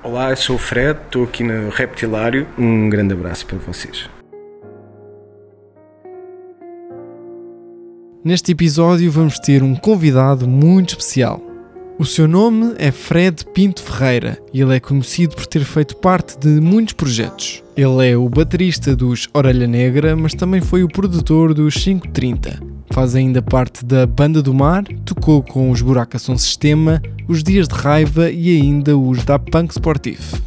Olá, sou o Fred, estou aqui no Reptilário. Um grande abraço para vocês. Neste episódio vamos ter um convidado muito especial. O seu nome é Fred Pinto Ferreira e ele é conhecido por ter feito parte de muitos projetos. Ele é o baterista dos Orelha Negra, mas também foi o produtor dos 530. Faz ainda parte da Banda do Mar, tocou com os Buraca Sistema, os Dias de Raiva e ainda os da Punk Sportif.